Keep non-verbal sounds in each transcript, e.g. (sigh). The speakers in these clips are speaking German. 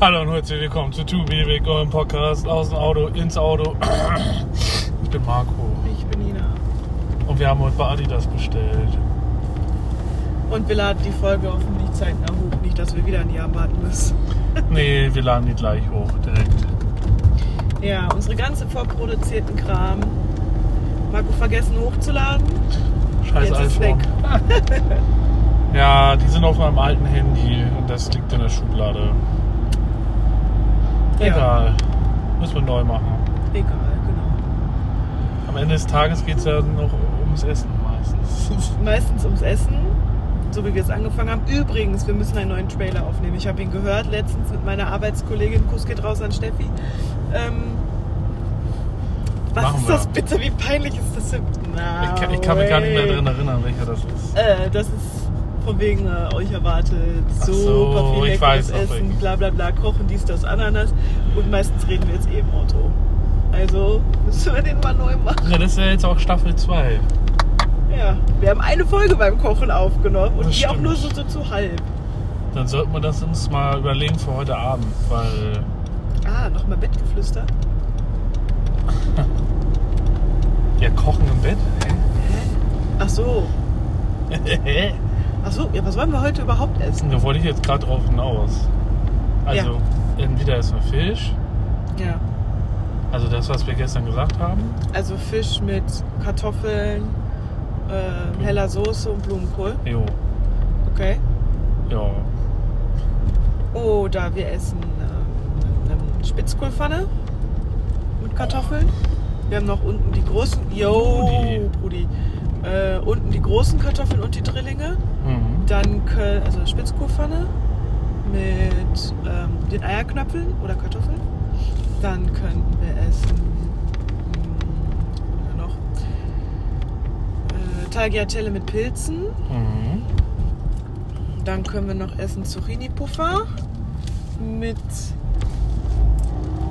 Hallo und herzlich willkommen zu Big, eurem Podcast aus dem Auto, ins Auto. Ich bin Marco Ich bin Nina. und wir haben heute bei Adidas bestellt. Und wir laden die Folge hoffentlich zeitnah hoch. Nicht, dass wir wieder ein Jahr warten müssen. Nee, wir laden die gleich hoch, direkt. Ja, unsere ganze vorproduzierten Kram. Marco vergessen hochzuladen. Scheiß Jetzt ist iPhone. weg. (laughs) Ja, die sind auf meinem alten Handy und das liegt in der Schublade. Ja. Egal. Müssen wir neu machen. Egal, genau. Am Ende des Tages geht es ja noch ums Essen meistens. (laughs) Meistens ums Essen, so wie wir es angefangen haben. Übrigens, wir müssen einen neuen Trailer aufnehmen. Ich habe ihn gehört letztens mit meiner Arbeitskollegin. Kuss geht raus an Steffi. Ähm, was Machen ist wir. das bitte? Wie peinlich ist das? Na, Ich kann, ich kann mich gar nicht mehr way. dran erinnern, welcher das ist. Äh, das ist von wegen äh, euch erwartet super so, viel leckeres auch Essen, bla bla bla, kochen dies, das, Ananas. Und meistens reden wir jetzt eh im Auto. Also (laughs) müssen wir den mal neu machen. Ja, das ist ja jetzt auch Staffel 2. Ja, wir haben eine Folge beim Kochen aufgenommen und Das die auch stimmt. nur so, so zu halb. Dann sollten wir das uns mal überlegen für heute Abend, weil Ah, nochmal Bettgeflüster. (laughs) ja, Kochen im Bett. Ach so. Hä? Ach so, (laughs) ja, was wollen wir heute überhaupt essen? da wollte ich jetzt gerade drauf hinaus. Also, entweder ist ein Fisch, Ja, also das, was wir gestern gesagt haben. also Fisch mit Kartoffeln, äh, heller Soße und Blumenkohl. Jo, Okay. ja. Oder wir essen ähm, eine Spitzkohlpfanne mit Kartoffeln. Wir haben noch unten die großen. Yo, Brudi. Brudi. Äh, unten die großen Kartoffeln und die Drillinge. Dann kö- also Spitzkohlpfanne mit ähm, den Eierknöpfeln oder Kartoffeln. Dann könnten wir essen mh, ja noch äh, Tagliatelle mit Pilzen. Mhm. Dann können wir noch essen Zucchini-Puffer mit,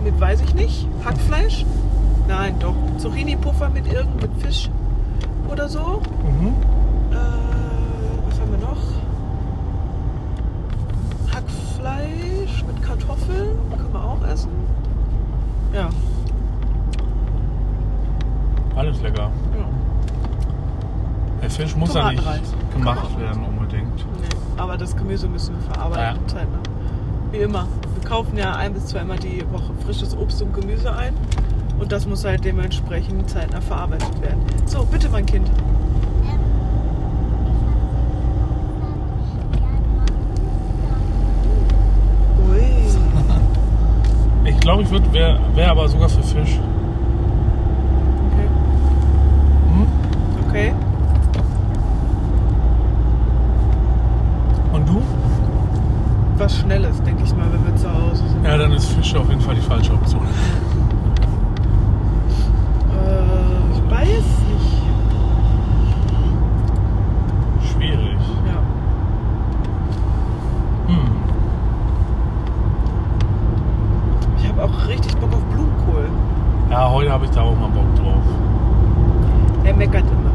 mit weiß ich nicht, Hackfleisch. Nein, doch. Zucchini-Puffer mit irgend mit Fisch oder so. Mhm. Äh, was haben wir noch? Hackfleisch mit Kartoffeln. Können wir auch essen. Ja. Alles lecker. ja. Der Fisch muss ja nicht gemacht Kann man werden unbedingt. Nee, aber das Gemüse müssen wir verarbeiten. Ja. Zeitnah. Wie immer. Wir kaufen ja ein bis zweimal die Woche frisches Obst und Gemüse ein. Und das muss halt dementsprechend zeitnah verarbeitet werden. So, bitte, mein Kind. Ui. Ich glaube, ich würde, wäre wär aber sogar für Fisch. Okay. Hm? Okay. Und du? Was Schnelles, denke ich mal, wenn wir zu Hause sind. Ja, dann ist Fisch auf jeden Fall die falsche Option. Äh, ich weiß nicht. Schwierig. Ja. Hm. Ich habe auch richtig Bock auf Blumenkohl. Ja, heute habe ich da auch mal Bock drauf. Er meckert immer.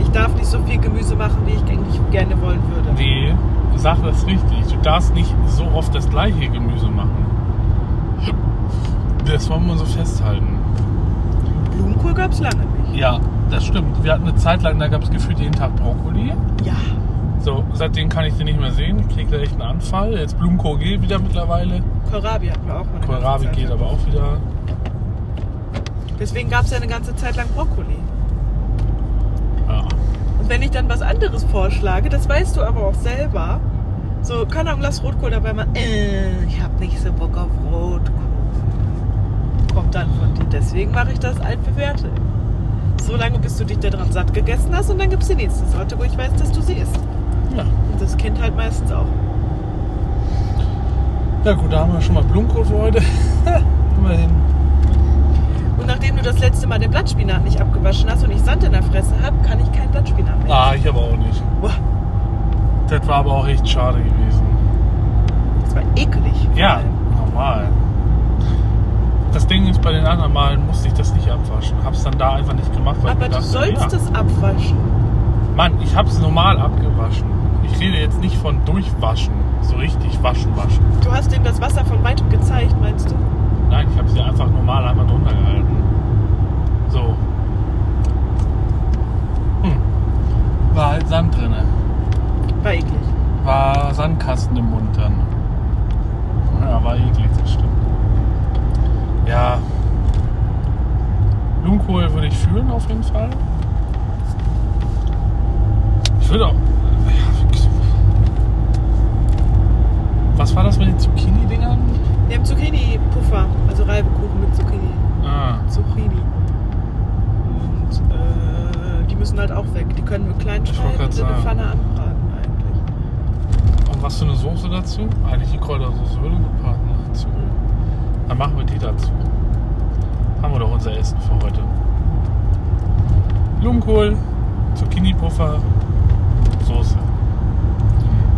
Ich darf nicht so viel Gemüse machen, wie ich eigentlich gerne wollen würde. Nee, sag das richtig. Du darfst nicht so oft das gleiche Gemüse machen. Das wollen wir so festhalten. Blumenkohl gab es lange nicht. Ja, das stimmt. Wir hatten eine Zeit lang, da gab es gefühlt jeden Tag Brokkoli. Ja. So, seitdem kann ich den nicht mehr sehen. Ich kriege da echt einen Anfall. Jetzt Blumenkohl geht wieder mittlerweile. Kohlrabi hatten wir auch mal. Kohlrabi geht aber auch wieder. Deswegen gab es ja eine ganze Zeit lang Brokkoli. Ja. Und wenn ich dann was anderes vorschlage, das weißt du aber auch selber. So, keine Ahnung, lass Rotkohl dabei machen. Äh, ich habe nicht so Bock auf Rotkohl. Kommt dann von dir. Deswegen mache ich das altbewährte. So lange, bis du dich daran satt gegessen hast und dann gibt es die nächste Sorte, wo ich weiß, dass du sie isst. ja. Und das Kind halt meistens auch. Ja gut, da haben wir schon mal Blumenkohl für heute. (laughs) Immerhin. Und nachdem du das letzte Mal den Blattspinat nicht abgewaschen hast und ich Sand in der Fresse habe, kann ich kein Blattspinat mehr. Ah, ich aber auch nicht. Boah, Das war aber auch echt schade gewesen. das war eklig. vor Ja, normal. Das Ding ist, bei den anderen Malen musste ich das nicht abwaschen. Hab's dann da einfach nicht gemacht, weil ich Aber du dachte, sollst ja. es abwaschen. Mann, ich hab's normal abgewaschen. Ich rede jetzt nicht von durchwaschen, So richtig waschen, waschen. Du hast ihm das Wasser von weitem gezeigt, meinst du? Nein, ich habe sie einfach normal einmal drunter gehalten. So. Hm. War halt Sand drinne. War eklig. War Sandkasten im Mund dann. Ja, war eklig, das stimmt. Ja. Blumenkohl würde ich fühlen auf jeden Fall. Ich würde auch. Was war das mit den Zucchini-Dingern? Wir haben Zucchini-Puffer, also Reibekuchen mit Zucchini. Ah, Zucchini. Und äh, die müssen halt auch weg. Die können wir klein Ich wollte schneiden und in der sagen. Pfanne anbraten eigentlich. und was für eine Soße dazu? Eigentlich die Kräutersoße würde gut passen dazu. Dann machen wir die dazu. Haben wir doch unser Essen für heute. Blumenkohl, Zucchini-Puffer, Soße.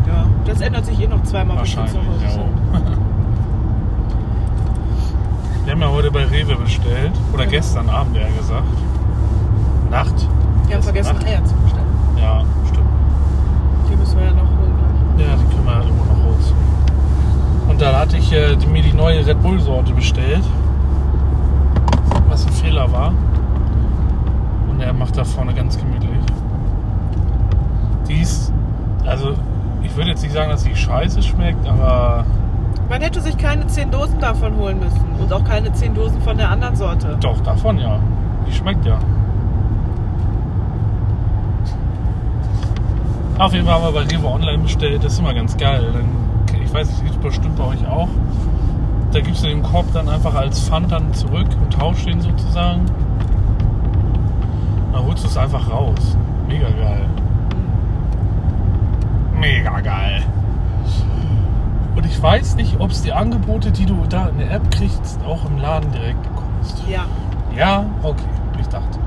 Ja, das ändert sich eh noch zweimal, Wahrscheinlich, ja. (laughs) Wir haben ja heute bei Rewe bestellt. Oder Ja. gestern Abend, eher gesagt. Nacht. Wir haben vergessen, Nacht. Eier zu bestellen. Ja, stimmt. Die müssen wir ja noch holen gleich. Ja, die können wir irgendwo noch raus. Und dann hatte ich äh, die, mir die neue Red Bull-Sorte bestellt. Was ein Fehler war. Und er macht da vorne ganz gemütlich. Die ist, also ich würde jetzt nicht sagen, dass die scheiße schmeckt, aber Man hätte sich keine 10 Dosen davon holen müssen. Und auch keine 10 Dosen von der anderen Sorte. doch, davon ja. Die schmeckt ja. Auf jeden Fall haben wir bei Rewe online bestellt. Das ist immer ganz geil. Dann, ich weiß nicht, gibt es bestimmt bei euch auch. Da gibst du den Korb dann einfach als Pfand dann zurück und tauschst den sozusagen. Dann holst du es einfach raus. Mega geil. Mega geil. Und ich weiß nicht, ob es die Angebote, die du da in der App kriegst, auch im Laden direkt bekommst. Ja. Ja, okay. Ich dachte.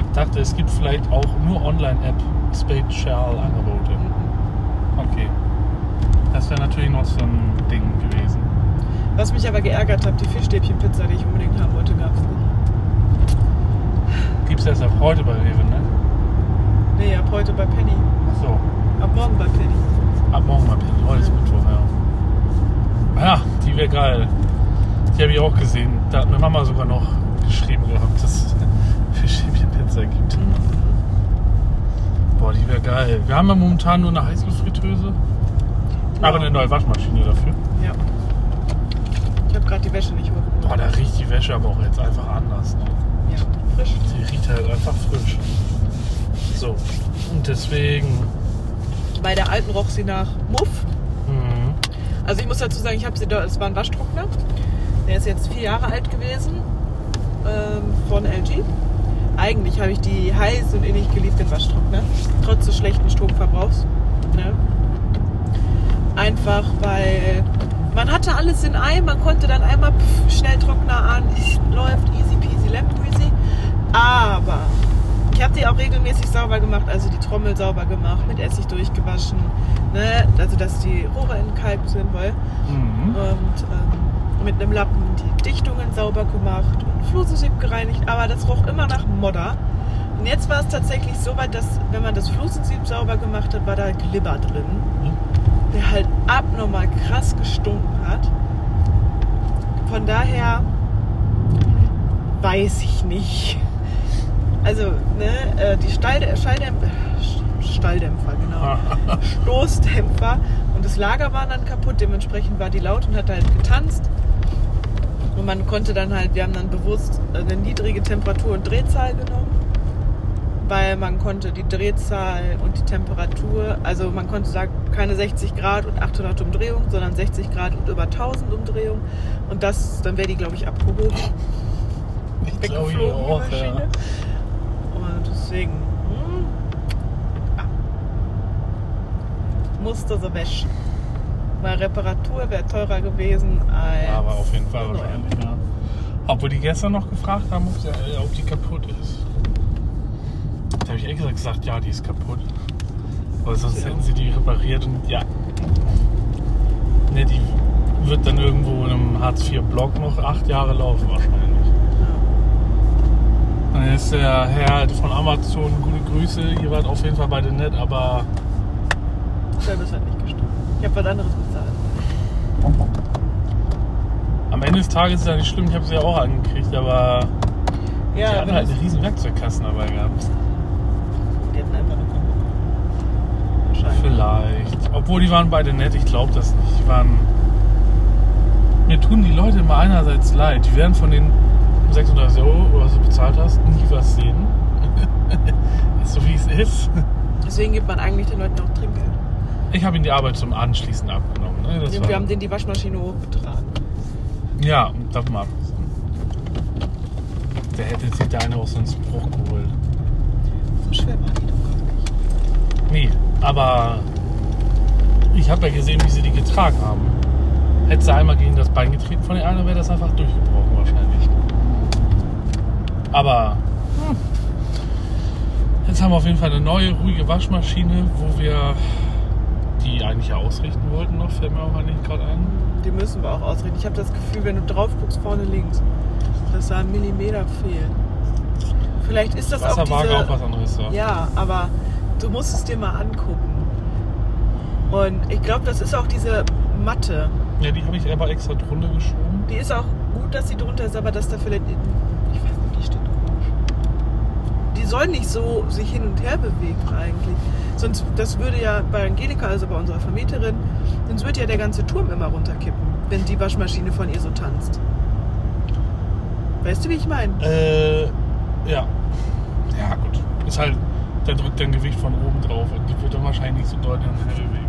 Ich dachte, es gibt vielleicht auch nur Online-App Spezialangebote. Okay. Das wäre natürlich noch so ein Ding gewesen. Was mich aber geärgert hat, die Fischstäbchenpizza, die ich unbedingt haben wollte, gab es nicht. Gibt's erst ab heute bei Rewe, ne? Nee, ab heute bei Penny. Ach so. Ab morgen bei Penny. Ab morgen mal Penny. Heute ist Mittwoch, ja. Ja, die wäre geil. Die habe ich auch gesehen. Da hat mir Mama sogar noch geschrieben gehabt, dass es (laughs) Fischstäbchenpizza gibt. Boah, die wäre geil. Wir haben ja momentan nur eine Heißluftfritteuse. Aber eine neue Waschmaschine dafür. Ja. Habe gerade die Wäsche nicht hochgeholt. Boah, da riecht die Wäsche aber auch jetzt einfach anders. Ne? Ja, frisch. Die riecht halt einfach frisch. So. Und deswegen. Bei der alten roch sie nach Muff. Mhm. Also ich muss dazu sagen, ich habe sie da, es war ein Waschtrockner. Der ist jetzt vier Jahre alt gewesen. Ähm, von LG. Eigentlich habe ich die heiß und innig geliebten Waschtrockner. Trotz des schlechten Stromverbrauchs. Ne? Einfach weil man hatte alles in einem, man konnte dann einmal pff, schnell Trockner an, läuft easy peasy lemon greasy. Aber ich habe die auch regelmäßig sauber gemacht, also die Trommel sauber gemacht, mit Essig durchgewaschen, ne? also dass die Rohre entkalkt sind, weil Mhm. und ähm, mit einem Lappen die Dichtungen sauber gemacht und Flusensieb gereinigt, aber das roch immer nach Modder. Und jetzt war es tatsächlich so weit, dass wenn man das Flusensieb sauber gemacht hat, war da Glibber drin, der halt abnormal krass gestunken hat. Von daher weiß ich nicht. Also, ne, äh, die Stalldä- Schalldämpfer, Stalldämpfer, genau. (laughs) Stoßdämpfer und das Lager war dann kaputt, dementsprechend war die laut und hat halt getanzt. Und man konnte dann halt, wir haben dann bewusst eine niedrige Temperatur und Drehzahl genommen, weil man konnte die Drehzahl und die Temperatur, also man konnte sagen, keine 60 Grad und 800 Umdrehungen, sondern 60 Grad und über 1000 Umdrehungen. Und das, dann wäre die, glaube ich, abgehoben, Ich weggeflogen, die auch, Maschine. ja. Und deswegen hm, ah, musste sie weg. Weil Reparatur wäre teurer gewesen als. Aber auf jeden Fall wahrscheinlich, ja. Obwohl die gestern noch gefragt haben, ob, sie, äh, ob die kaputt ist. Da habe ich ehrlich gesagt gesagt, ja, die ist kaputt. Aber sonst hätten sie die repariert und ja. Ne, die wird dann irgendwo in einem Hartz-IV-Block noch acht Jahre laufen wahrscheinlich. Dann ist der Herr von Amazon, gute Grüße, ihr wart auf jeden Fall beide nett, aber Service hat nicht gestimmt. Ich habe was anderes bezahlt. Am Ende des Tages ist es ja nicht schlimm, ich habe sie ja auch angekriegt, aber Ja, die wenn halt es- eine riesen Werkzeugkasten dabei gehabt. die hatten einfach eine Kombi. Wahrscheinlich. Vielleicht. Obwohl die waren beide nett, ich glaube das nicht. Die waren. Mir tun die Leute immer einerseits leid. Die werden von den 36 Euro, was du bezahlt hast, nie was sehen. (laughs) ist so wie es ist. Deswegen gibt man eigentlich den Leuten auch Trinkgeld. Ich habe ihnen die Arbeit zum Anschließen abgenommen. Ne? Das Wir war, haben denen die Waschmaschine hochgetragen. ja, darf mal. Der hätte sich der eine auch so einen Spruch geholt. So schwer war die doch gar nicht. Nee, aber ich habe ja gesehen, wie sie die getragen haben. Hätte sie einmal gegen das Bein getreten von der einen, wäre das einfach durchgebrochen wahrscheinlich. Aber hm. jetzt haben wir auf jeden Fall eine neue, ruhige Waschmaschine, wo wir die eigentlich ausrichten wollten noch, fällt mir auch eigentlich gerade ein. Die müssen wir auch ausrichten. Ich habe das Gefühl, wenn du drauf guckst, vorne links, dass da ein Millimeter fehlt. Vielleicht ist das auch Wasserwaage diese... auch was anderes. Ja. Ja, aber du musst es dir mal angucken. Und ich glaube, das ist auch diese Matte. ja, die habe ich aber extra drunter geschoben. Die ist auch gut, dass sie drunter ist, aber dass da vielleicht... Ich weiß nicht, die steht komisch. Die soll nicht so sich hin und her bewegen eigentlich. Sonst, das würde ja bei Angelika, also bei unserer Vermieterin, sonst würde ja der ganze Turm immer runterkippen, wenn die Waschmaschine von ihr so tanzt. Weißt du, wie ich meine? Äh, ja. Ja, gut. Ist halt, der drückt dein Gewicht von oben drauf und die wird dann wahrscheinlich nicht so deutlich und her bewegen.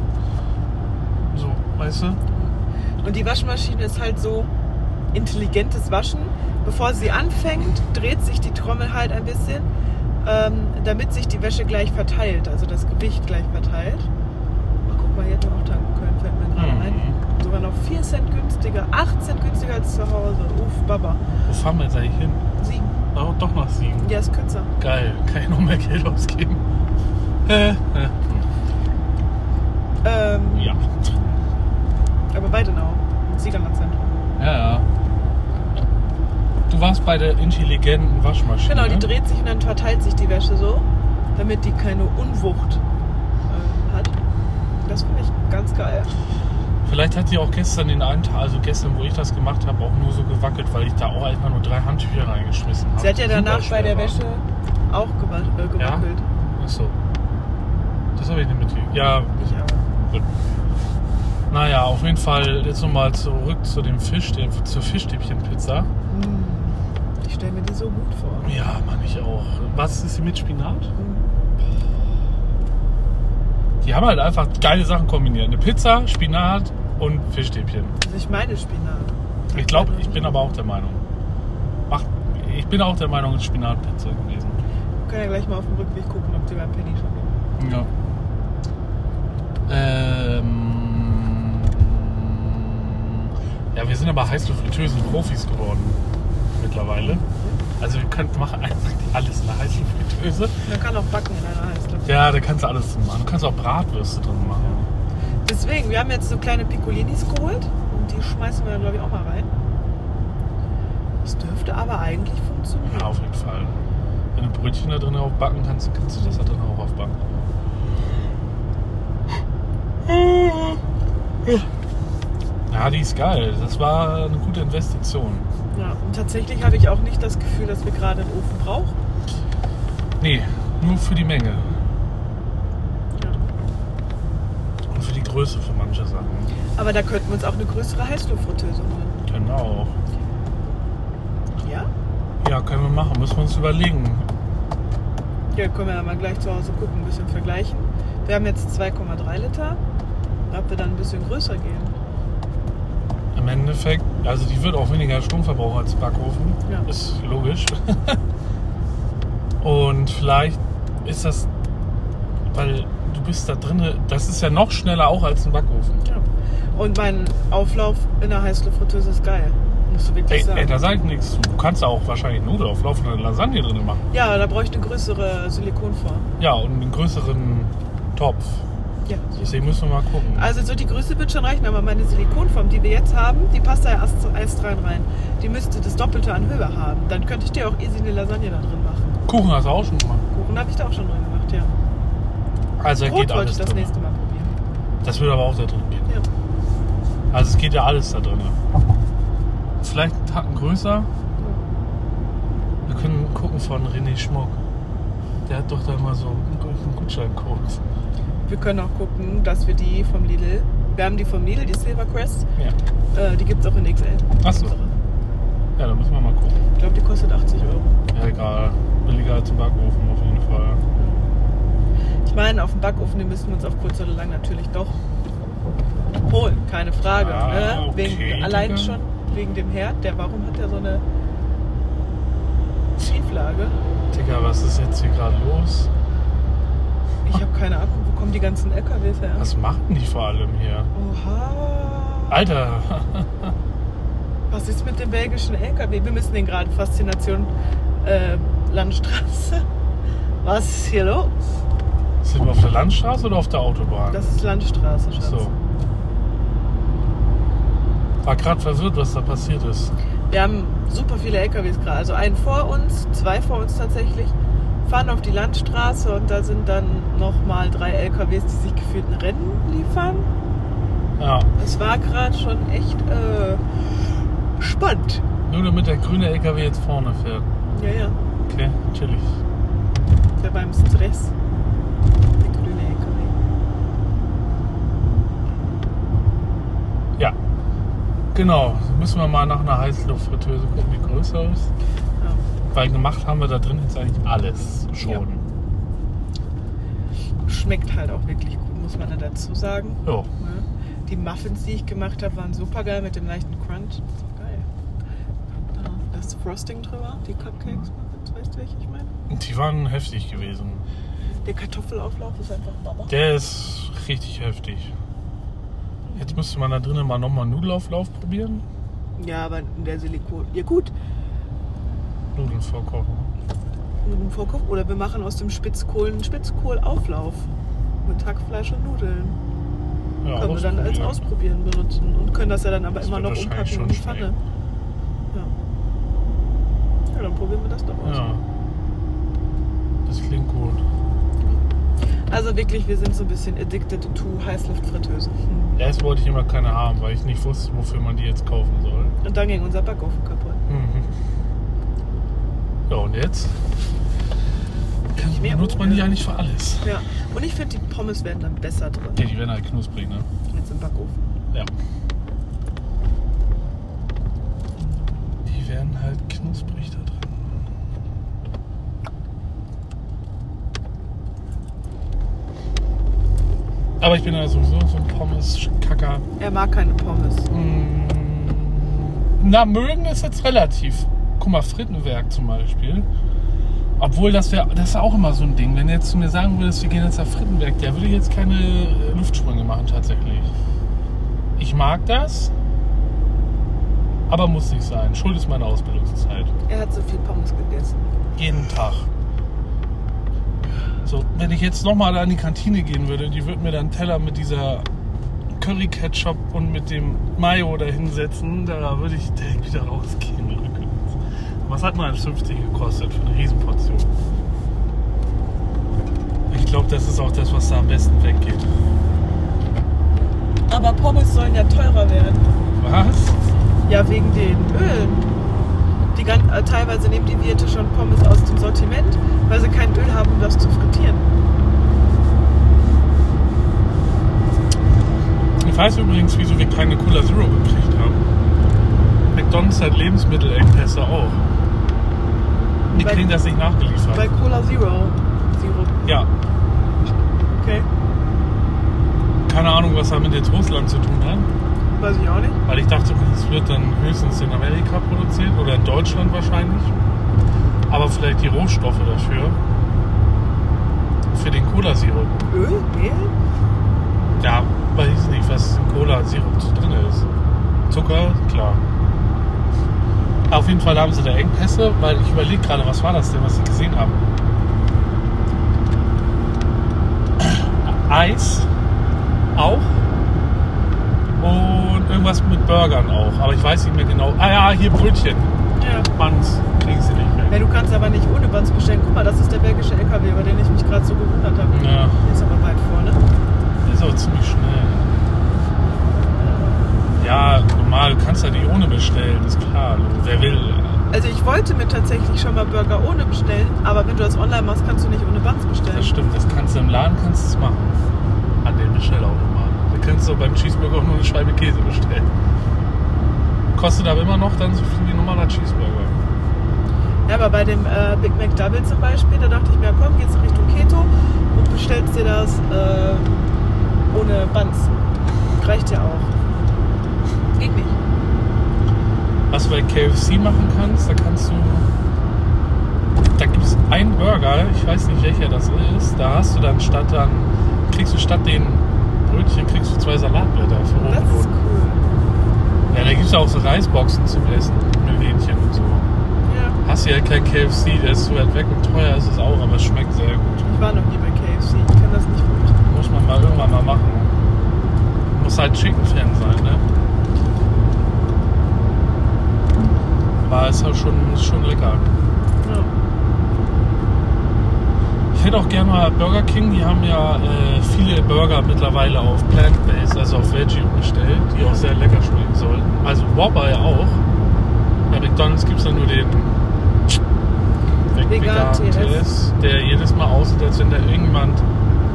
So, weißt du? Und die Waschmaschine ist halt so intelligentes Waschen. Bevor sie anfängt, dreht sich die Trommel halt ein bisschen, ähm, damit sich die Wäsche gleich verteilt, also das Gewicht gleich verteilt. Ach, guck mal, hier hätten wir auch tanken können, fällt mir gerade Mhm. ein. Sogar noch 4 Cent günstiger, 8 Cent günstiger als zu Hause. Uff, Baba. Wo fahren wir jetzt eigentlich hin? Sieben. Oh, doch nach Siegen. Ja, ist kürzer. Geil, kann ich noch mehr Geld ausgeben? Äh, äh, Ähm, ja. Aber Weidenau, Siegerlandzentrum. Ja, ja. Du warst bei der intelligenten Waschmaschine. Genau, die dreht sich und dann verteilt sich die Wäsche so, damit die keine Unwucht äh, hat. Das finde ich ganz geil. Vielleicht hat die auch gestern den einen Tag, also gestern, wo ich das gemacht habe, auch nur so gewackelt, weil ich da auch einfach nur drei Handtücher reingeschmissen habe. Sie hat ja danach bei der Wäsche auch äh, gewackelt. war. Achso. Das habe ich nicht mitgekriegt. Ja, Ich aber. gut. Naja, auf jeden Fall jetzt nochmal zurück zu dem Fisch, dem, zur Fischstäbchenpizza. Mm, Ich stelle mir die so gut vor. Ja, Mann, ich auch. Was ist sie mit Spinat? Mm. Die haben halt einfach geile Sachen kombiniert. Eine Pizza, Spinat und Fischstäbchen. Also ich meine Spinat. Ich glaube, ich bin aber auch der Meinung. Ach, ich bin auch der Meinung, es ist Spinatpizza gewesen. Wir können ja gleich mal auf dem Rückweg gucken, ob die beim Penny schon. Ja. Ähm, ja, wir sind aber Heißluftfritteusen-Profis geworden mittlerweile. Also wir können machen einfach alles in der Heißluftfritteuse. Man kann auch backen in einer Heißluft. Ja, da kannst du alles drin machen. Du kannst auch Bratwürste drin machen. Deswegen, wir haben jetzt so kleine Piccolinis geholt und die schmeißen wir dann glaube ich auch mal rein. Das dürfte aber eigentlich funktionieren. Ja, auf jeden Fall. Wenn du Brötchen da drin aufbacken kannst, kannst du das da drin auch aufbacken. (laughs) Ja, die ist geil. Das war eine gute Investition. Ja, und tatsächlich habe ich auch nicht das Gefühl, dass wir gerade einen Ofen brauchen. Nee, nur für die Menge. Ja. Und für die Größe für manche Sachen. Aber da könnten wir uns auch eine größere Heißluftfritteuse holen. Können auch. Ja? Ja, können wir machen. Müssen wir uns überlegen. Ja, können wir ja mal gleich zu Hause gucken, ein bisschen vergleichen. Wir haben jetzt 2,3 Liter. Ob wir dann ein bisschen größer gehen. Im Endeffekt, also die wird auch weniger Stromverbrauch als Backofen. Ja. Ist logisch. (laughs) Und vielleicht ist das, weil du bist da drin, das ist ja noch schneller auch als ein Backofen. Ja. Und mein Auflauf in der Heißluftfritteuse ist geil. Musst du wirklich Ey, sagen. ey, da sag ich nichts. Du kannst auch wahrscheinlich einen Nudelauflauf und eine Lasagne drin machen. ja, da brauche ich eine größere Silikonform. Ja, und einen größeren Topf. Ja. Deswegen müssen wir mal gucken. Also so die Größe wird schon reichen, aber meine Silikonform, die wir jetzt haben, die passt da ja erst, erst rein rein. Die müsste das Doppelte an Höhe haben. Dann könnte ich dir auch easy eine Lasagne da drin machen. Kuchen hast du auch schon gemacht. Kuchen habe ich da auch schon drin gemacht, ja. Also Brot geht wollte alles ich das drin. nächste Mal probieren. Das würde aber auch da drin gehen. Ja. Also es geht ja alles da drin. Vielleicht einen Tacken größer. Wir können gucken von René Schmuck. Der hat doch da immer so einen Gutscheincode. Wir können auch gucken, dass wir die vom Lidl, wir haben die vom Lidl, die Silver Crest, Ja. äh, die gibt es auch in XL. Ach so. Unsere. Ja, da müssen wir mal gucken. Ich glaube, die kostet 80 Euro. Ja, egal. Billiger als im Backofen auf jeden Fall. Ich meine, auf dem Backofen, den müssen wir uns auf kurz oder lang natürlich doch holen, keine Frage. Ah, ne? okay, wegen, allein Digga. schon wegen dem Herd, der warum hat der so eine Schieflage? Digga, was ist jetzt hier gerade los? Ich habe keine Ahnung, kommen die ganzen LKWs her? Was machen die vor allem hier? Oha. Alter! (laughs) Was ist mit dem belgischen LKW? Wir müssen den gerade Faszination äh, Landstraße. (laughs) Was ist hier los? Sind wir auf der Landstraße oder auf der Autobahn? Das ist Landstraße, Schatz. so. War gerade verwirrt, was da passiert ist. Wir haben super viele LKWs gerade. Also einen vor uns, zwei vor uns tatsächlich, fahren auf die Landstraße und da sind dann nochmal drei LKWs, die sich gefühlt ein Rennen liefern. Ja. Es war gerade schon echt äh, spannend. Nur damit der grüne LKW jetzt vorne fährt. Ja, ja. Okay, chillig. Der beim Stress. Der grüne LKW. Ja. Genau. Müssen wir mal nach einer Heißluftfritteuse gucken, die größer ist. Weil gemacht haben wir da drin jetzt eigentlich alles schon. Ja. Schmeckt halt auch wirklich gut, muss man ja dazu sagen. Ja. Die Muffins, die ich gemacht habe, waren super geil mit dem leichten Crunch. Geil. Da das Frosting drüber, die Cupcakes, Muffins, weißt du, welche ich meine? Die waren heftig gewesen. Der Kartoffelauflauf ist einfach Baba. Der ist richtig heftig. Jetzt müsste man da drinnen mal nochmal Nudelauflauf probieren. Ja, aber der Silikon. Ja gut, Nudeln vorkochen. dem Vorkopf. Oder wir machen aus dem Spitzkohl einen Spitzkohlauflauf. Mit Hackfleisch und Nudeln. Ja, können wir dann als ausprobieren. Benutzen. Und können das ja dann aber Das immer noch umpacken in die Pfanne. schmecken. Ja. ja, dann probieren wir das doch aus. Ja. Das klingt gut. Also wirklich, wir sind so ein bisschen addicted to Heißluftfritteusen. Erst wollte ich immer keine haben, weil ich nicht wusste, wofür man die jetzt kaufen soll. Und dann ging unser Backofen kaputt. Ja, und jetzt? Kann, Nicht mehr benutzt man die eigentlich für alles. Ja. Und ich finde, die Pommes werden dann besser drin. Ja, die werden halt knusprig, ne? Jetzt im Backofen. Ja. Die werden halt knusprig da drin. Aber ich bin ja sowieso so ein Pommes-Kacker. Er mag keine Pommes. Mm, Na, mögen ist jetzt relativ. Mal, Frittenwerk zum Beispiel. Obwohl, das wäre das ist auch immer so ein Ding. Wenn du jetzt zu mir sagen würdest, wir gehen jetzt nach Frittenwerk, der würde ich jetzt keine äh, Luftsprünge machen tatsächlich. Ich mag das, aber muss nicht sein. Schuld ist meine Ausbildungszeit. Er hat so viel Pommes gegessen. Jeden Tag. So, wenn ich jetzt nochmal an die Kantine gehen würde, die würde mir dann Teller mit dieser Curry-Ketchup und mit dem Mayo da hinsetzen, da würde ich direkt wieder rausgehen. Was hat nur 1,50 gekostet für eine Riesenportion? Ich glaube, das ist auch das, was da am besten weggeht. Aber Pommes sollen ja teurer werden. Was? Ja, wegen den Ölen. Die gan- äh, teilweise nehmen die Wirte schon Pommes aus dem Sortiment, weil sie kein Öl haben, um das zu frittieren. Ich weiß übrigens, wieso wir keine Cola Zero gekriegt haben. McDonalds hat Lebensmittelengpässe auch. Die Bei- kriegen das nicht nachgeliefert. Bei Cola Zero. Zero. Ja, Okay. keine Ahnung, was das mit jetzt Russland zu tun hat. Weiß ich auch nicht. Weil ich dachte, es wird dann höchstens in Amerika produziert oder in Deutschland wahrscheinlich. Aber vielleicht die Rohstoffe dafür. Für den Cola-Sirup. Öl? Mehl? Ja, weiß ich nicht, was in Cola-Sirup drin ist. Zucker, klar. Auf jeden Fall haben sie da Engpässe, weil ich überlege gerade, was war das denn, was ich gesehen habe? (clears throat) Eis auch und irgendwas mit Burgern auch, aber ich weiß nicht mehr genau. Ah ja, hier Brötchen. Ja. Buns kriegen sie nicht Ja, mehr. du kannst aber nicht ohne Buns bestellen. Guck mal, das ist der belgische LKW, über den ich mich gerade so gewundert habe. Ja, Der ist aber weit vorne. der ist auch ziemlich schnell. Ja, normal, du kannst ja die ohne bestellen, ist klar. Wer will. Also ich wollte mir tatsächlich schon mal Burger ohne bestellen, aber wenn du das online machst, kannst du nicht ohne Buns bestellen. Das stimmt, das kannst du im Laden kannst du es machen. An den Bestellautomaten. Da kannst du beim Cheeseburger auch nur eine Scheibe Käse bestellen. Kostet aber immer noch dann so viel wie ein normaler Cheeseburger. Ja, aber bei dem äh, Big Mac Double zum Beispiel, da dachte ich mir, komm, gehst du Richtung Keto und bestellst dir das äh, ohne Buns. Reicht ja auch. Geht nicht. Was du bei KFC machen kannst, da kannst du. Da gibt es einen Burger, ich weiß nicht welcher das ist. Da hast du dann statt dann, kriegst du statt den Brötchen, kriegst du zwei Salatblätter für Das ist cool. Ja, da gibt es auch so Reisboxen zum Essen mit Hähnchen und so. Ja. Hast du ja kein KFC, der ist zu weit weg und teuer ist es auch, aber es schmeckt sehr gut. Ich war noch nie bei KFC. Ich kann das nicht gut. Muss man mal irgendwann mal machen. Muss halt Chicken-Fan sein, ne? Aber ist halt schon, schon lecker. Ja. Ich hätte auch gerne mal Burger King, die haben ja äh, viele Burger mittlerweile auf Plant-Based, also auf Veggie umgestellt, die auch sehr lecker schmecken sollten. Also Whopper ja auch. Bei McDonalds gibt es ja nur den Ve- Vegan TS. der jedes Mal aussieht, als wenn da irgendjemand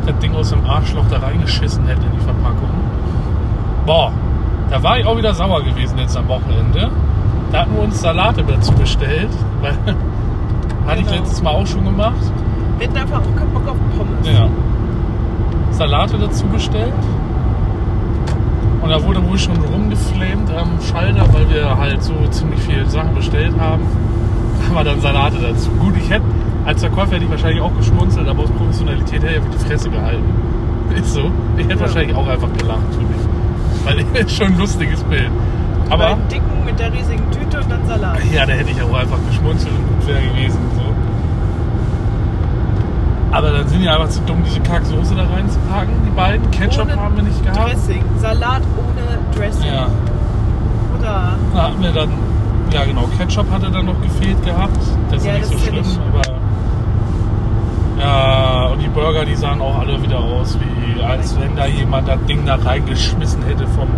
das Ding aus dem Arschloch da reingeschissen hätte in die Verpackung. Boah, da war ich auch wieder sauer gewesen jetzt am Wochenende. Da hatten wir uns Salate dazu bestellt, weil (laughs) hatte ich Genau. letztes Mal auch schon gemacht. Wir hatten einfach auch keinen Bock auf Pommes. Ja. Salate dazu bestellt. Und da wurde wohl schon rumgeflamed am Schalter, weil wir halt so ziemlich viele Sachen bestellt haben. Da war dann Salate dazu. Gut, ich hätte, als Verkäufer hätte ich wahrscheinlich auch geschmunzelt, aber aus Professionalität habe ich die Fresse gehalten. Ist so. Ich hätte Ja. wahrscheinlich auch einfach gelacht für mich. Weil (laughs) ist schon ein lustiges Bild. Aber beiden Dicken mit der riesigen Tüte und dann Salat. ja, da hätte ich auch einfach geschmunzelt und gut wäre gewesen. So. Aber dann sind die einfach zu dumm, diese Kacksoße da reinzupacken, die beiden. Ketchup Ohne haben wir nicht gehabt. Dressing. Salat ohne Dressing. Ja, Oder da hatten wir dann, ja genau, Ketchup hatte dann noch gefehlt gehabt. Das ist Ja, nicht das so ist schlimm, nicht- aber. Ja, und die Burger, die sahen auch alle wieder aus, wie als wenn da jemand das Ding da reingeschmissen hätte vom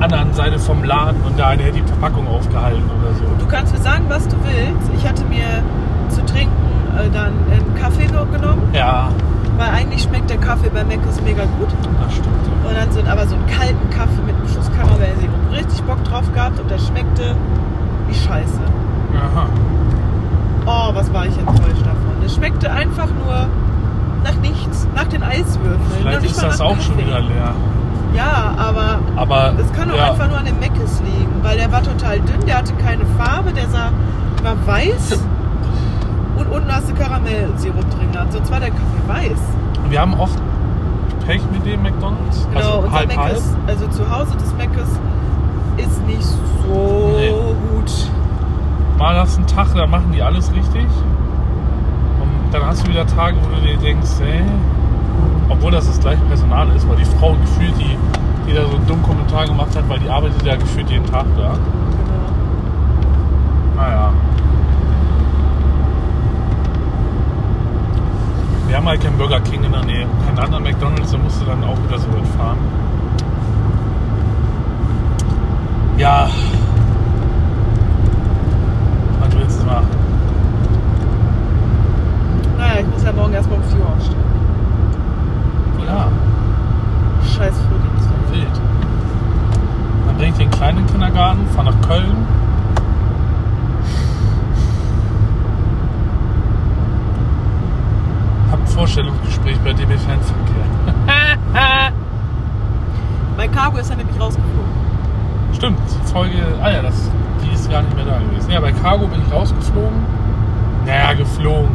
anderen Seite vom Laden und der eine hätte die Verpackung aufgehalten oder so. du kannst mir sagen, was du willst. Ich hatte mir zu trinken äh, dann einen Kaffee genommen, Ja, weil eigentlich schmeckt der Kaffee bei Mc's mega gut. das stimmt. ja. Und dann so, aber so einen kalten Kaffee mit einem Schuss Karamellsirup. Richtig Bock drauf gehabt und der schmeckte wie Scheiße. Aha. Oh, was war ich enttäuscht davon. Es schmeckte einfach nur nach nichts, nach den Eiswürfeln. Vielleicht ist das auch schon Kaffee. wieder leer. Ja, aber Aber es kann auch ja, einfach nur an den Meckes liegen, weil der war total dünn, der hatte keine Farbe, der sah, war weiß und unten hast du Karamellsirup drin gehabt. Sonst war der Kaffee weiß. wir haben oft Pech mit dem McDonalds. Genau, also unser halb, halb. Meckes, also zu Hause des Meckes ist nicht so Nee. gut. Mal hast du einen Tag, da machen die alles richtig. Und dann hast du wieder Tage, wo du dir denkst, hey, obwohl das das gleiche Personal ist, weil die Frau gefühlt, die, die da so einen dummen Kommentar gemacht hat, weil die arbeitet ja gefühlt jeden Tag da. Genau. Naja. Wir haben halt keinen Burger King in der Nähe, keinen anderen McDonalds, da musst du dann auch wieder so weit fahren. Ja. Was willst du machen? Naja, ich muss ja morgen erstmal um 4 Uhr aufstehen. Ja, Scheiß Frühdienst. wild. Dann bringe ich den kleinen Kindergarten, fahre nach Köln. Hab ein Vorstellungsgespräch bei DB Fernverkehr. (laughs) Bei Cargo ist er nämlich rausgeflogen. Stimmt, die Folge, ah ja, das, die ist gar nicht mehr da gewesen. Ja, bei Cargo bin ich rausgeflogen. Naja, geflogen.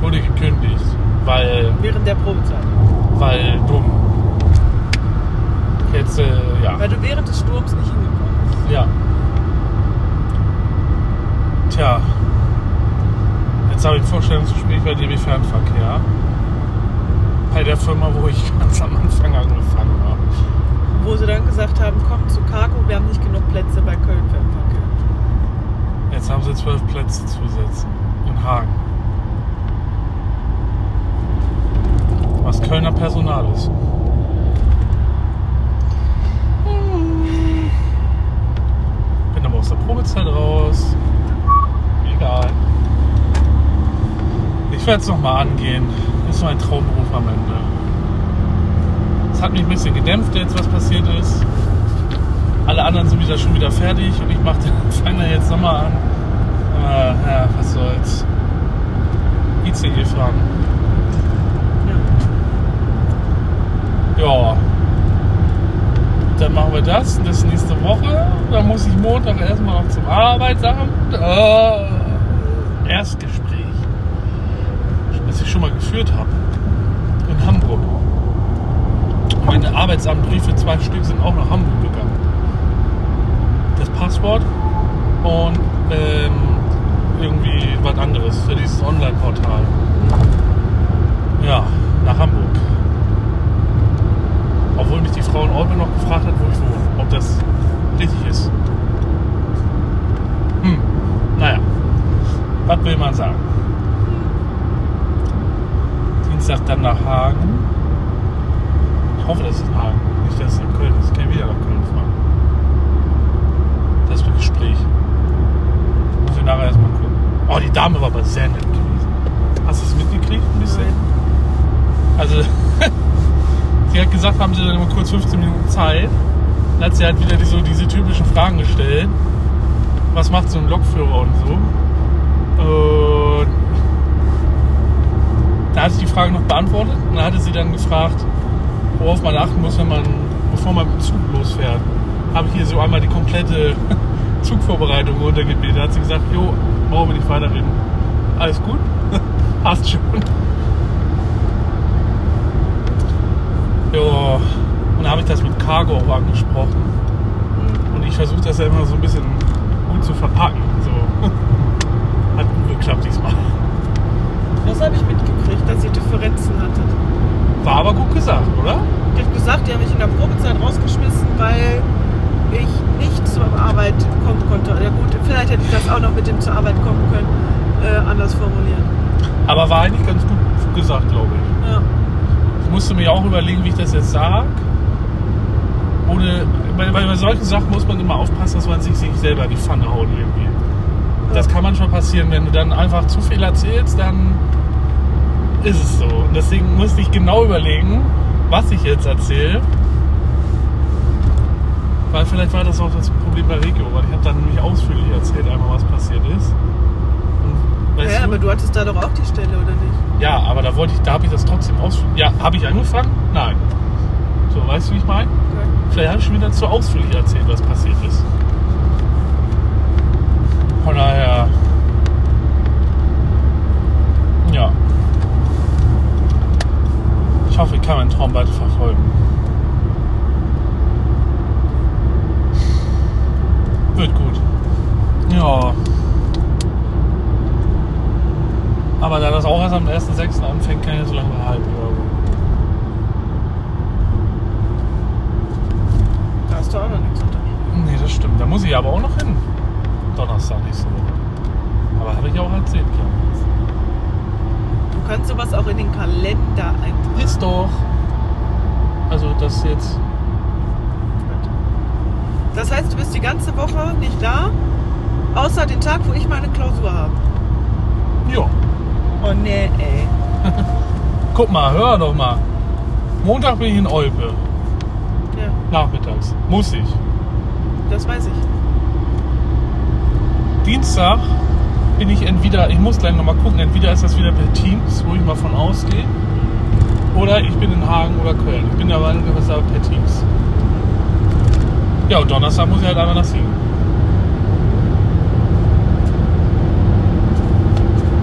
Wurde gekündigt, weil, Während der Probezeit. Weil dumm. Jetzt, äh, ja. Weil du während des Sturms nicht hingekommen bist. Ja. Tja. Jetzt habe ich ein Vorstellungsgespräch bei DB Fernverkehr. Bei der Firma, wo ich (laughs) ganz am Anfang angefangen habe. Wo sie dann gesagt haben, komm zu Cargo, wir haben nicht genug Plätze bei Köln Fernverkehr. Jetzt haben sie zwölf Plätze zu besetzen. In Hagen. was Kölner Personal ist. Hm. Bin aber aus der Probezeit raus. Egal. Ich werde es nochmal angehen. Ist so ein Traumberuf am Ende. Es hat mich ein bisschen gedämpft jetzt, was passiert ist. Alle anderen sind wieder schon wieder fertig und ich mache (laughs) fange da jetzt nochmal an. Aber ja, was soll's. ICE-Fragen. Ja. Dann machen wir das. Das nächste Woche. Dann muss ich Montag erstmal noch zum Arbeitsamt. Äh, Erstgespräch. Das ich schon mal geführt habe. In Hamburg. Meine Arbeitsamtbriefe, zwei Stück, sind auch nach Hamburg gegangen. Das Passwort und ähm, irgendwie was anderes für dieses Online-Portal. Ja, nach Hamburg. Obwohl mich die Frau in Olpe noch gefragt hat, wo ich wohne. Ob das richtig ist. Hm, naja. Was will man sagen? Dienstag dann nach Hagen. Ich hoffe, das ist Hagen. Nicht, dass es in Köln ist. Ich kann wieder nach Köln fahren. Das wird Gespräch. Muss ich nachher erstmal gucken. Oh, die Dame war aber sehr nett gewesen. Hast du es mitgekriegt ein bisschen? Also, sie hat gesagt, haben sie dann immer kurz 15 Minuten Zeit. Dann hat sie halt wieder die, so diese typischen Fragen gestellt. Was macht so ein Lokführer und so. Und da hatte ich die Frage noch beantwortet und dann hatte sie dann gefragt, worauf man achten muss, wenn man, bevor man mit dem Zug losfährt. Habe ich hier so einmal die komplette (laughs) Zugvorbereitung runtergebetet. Da hat sie gesagt, jo, brauchen wir nicht weiterreden. Alles gut? (laughs) Passt schon. Ja, und dann habe ich das mit Cargo auch angesprochen. Und ich versuche das ja immer so ein bisschen gut zu verpacken. So. (laughs) Hat gut geklappt diesmal. Das habe ich mitgekriegt, dass ihr Differenzen hattet. War aber gut gesagt, oder? Ich habe gesagt, die haben mich in der Probezeit rausgeschmissen, weil ich nicht zur Arbeit kommen konnte. Ja gut, vielleicht hätte ich das auch noch mit dem zur Arbeit kommen können, äh, anders formulieren. Aber war eigentlich ganz gut gesagt, glaube ich. Ja. Ich musste mir auch überlegen, wie ich das jetzt sage. Ohne, bei, bei solchen Sachen muss man immer aufpassen, dass man sich nicht selber in die Pfanne haut irgendwie. Das kann manchmal passieren, wenn du dann einfach zu viel erzählst, dann ist es so. Und deswegen musste ich genau überlegen, was ich jetzt erzähle. Weil vielleicht war das auch das Problem bei Regio, weil ich habe dann nämlich ausführlich erzählt, einmal was passiert ist. Weißt Ja, du? aber du hattest da doch auch die Stelle, oder nicht? Ja, aber da wollte ich, da habe ich das trotzdem ausführlich. Ja, habe ich angefangen? Nein. So, weißt du, wie ich meine? Vielleicht habe ich schon wieder zu ausführlich erzählt, was passiert ist. Von daher. Ja. Ich hoffe, ich kann meinen Traum weiter verfolgen. Wird gut. Ja. Aber da das auch erst am 1.6. anfängt, kann ich ja so lange behalten. glaube Da hast du auch noch nichts unter. ich. Nee, das stimmt. Da muss ich aber auch noch hin. Donnerstag nächste Woche. Aber habe ich auch erzählt, glaube Du kannst sowas auch in den Kalender eintragen. ich. Ist doch. Also das jetzt. Das heißt, du bist die ganze Woche nicht da, außer den Tag, wo ich meine Klausur habe. Ja. Oh nee, ey. (laughs) Guck mal, hör doch mal. Montag bin ich in Olpe. Ja, Nachmittags. Muss ich. das weiß ich. Dienstag bin ich entweder, ich muss gleich nochmal gucken, entweder ist das wieder per Teams, wo ich mal von ausgehe, oder ich bin in Hagen oder Köln. Ich bin der Meinung, das ist aber per Teams. Ja, und Donnerstag muss ich halt einfach nach Siegen.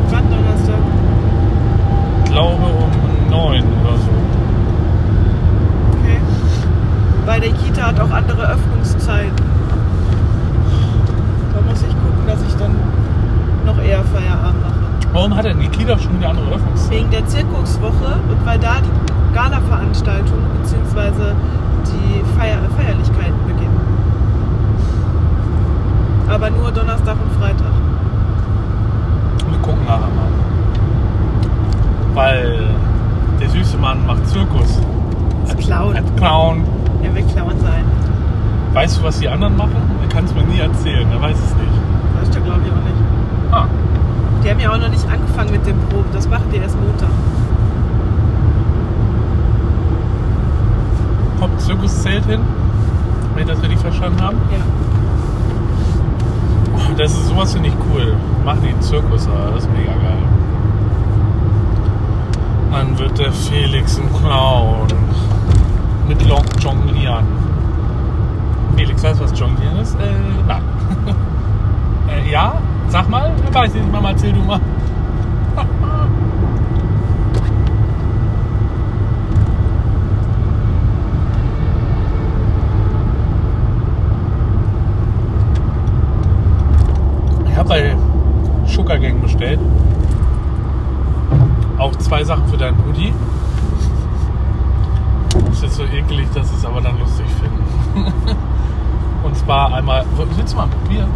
Wann Donnerstag? Ich glaube um 9 oder so. Okay. Kita hat auch andere Öffnungszeiten. Da muss ich gucken, dass ich dann noch eher Feierabend mache. Warum hat denn die Kita schon wieder andere Öffnungszeit? Wegen der Zirkuswoche und weil da die Gala-Veranstaltung bzw. die Feier Feierlichkeiten beginnen. Aber nur Donnerstag und Freitag. Wir gucken nachher mal. Weil der süße Mann macht Zirkus. Das Clown. Als Clown. Er will Clown sein. Weißt du, was die anderen machen? Er kann es mir nie erzählen. Er weiß es nicht. Weiß ich glaube ich auch nicht. Ah, Die haben ja auch noch nicht angefangen mit dem Proben. Das machen die erst Montag. Kommt Zirkuszelt hin, wenn ich das richtig verstanden habe. Ja. Das ist sowas finde ich cool. Machen die einen Zirkus, aber das ist mega geil. Dann wird der Felix ein Clown. Mit Lock jonglieren. Felix, weißt du, was jonglieren ist? Äh, nein. (laughs) äh, ja? Sag mal. Weiß ich nicht, Mama, erzähl du mal. (laughs) Ich habe bei Sugar Gang bestellt. Auch zwei Sachen für deinen Brudi. Das ist jetzt so eklig, dass ich es aber dann lustig finde. (laughs) Und zwar einmal. Willst du mal probieren?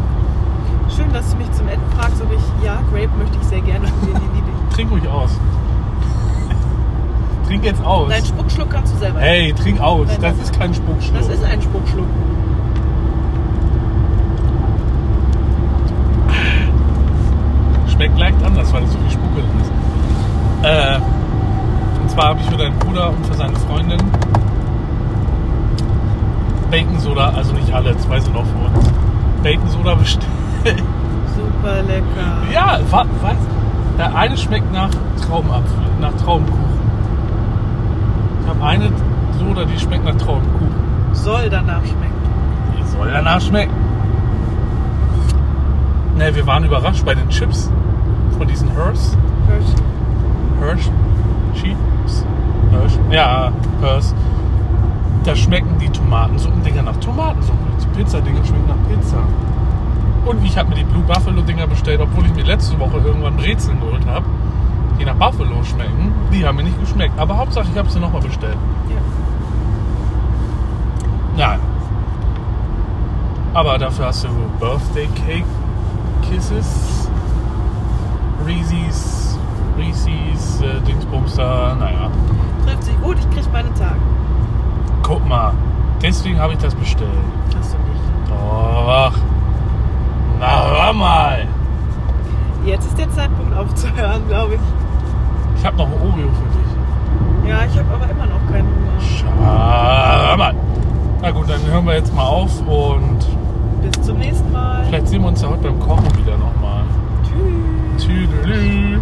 Schön, dass du mich zum Ende fragst, ob ich. Ja, Grape möchte ich sehr gerne probieren. Die liebe ich. (laughs) Trink ruhig aus. (laughs) Trink jetzt aus. Deinen Spuckschluck kannst du selber. Hey, trink aus. Nein, Das das- ist kein Spuckschluck. Das ist ein Spuckschluck. Schmeckt leicht anders, weil da so viel Spucke drin ist. Äh, zwar habe ich für deinen Bruder und für seine Freundin Bacon Soda, also nicht alle, zwei sind auch für uns. Bacon Soda bestellt. Super lecker. Ja, wa was? Der eine schmeckt nach Traubenapfel, nach Traubenkuchen. Ich habe eine Soda, die schmeckt nach Traubenkuchen. Soll danach schmecken. Die soll danach schmecken. Ne, wir waren überrascht bei den Chips von diesen Hearst. Hörst Hirsch? Hirsch? Ja, Hirsch. Da schmecken die Tomatensuppen-Dinger nach Tomatensuppe. Die Pizzadinger schmecken nach Pizza. Und ich habe mir die Blue Buffalo-Dinger bestellt, obwohl ich mir letzte Woche irgendwann Brezeln geholt habe, die nach Buffalo schmecken. Die haben mir nicht geschmeckt. Aber Hauptsache, ich habe sie nochmal bestellt. Ja. Ja. Aber dafür hast du Birthday Cake Kisses, Reese's, Reese's, äh, Dingsbumster, naja. Trifft sich gut, ich krieg meine Tage. Guck mal, deswegen habe ich das bestellt. Hast du nicht. Doch. Na, hör mal. Jetzt ist der Zeitpunkt aufzuhören, glaube ich. Ich habe noch ein Oreo für dich. Ja, ich habe aber immer noch keinen Hunger. Schau mal. Na gut, dann hören wir jetzt mal auf und Bis zum nächsten Mal. vielleicht sehen wir uns ja heute beim Kochen wieder nochmal. Tschüss. Tüdelü.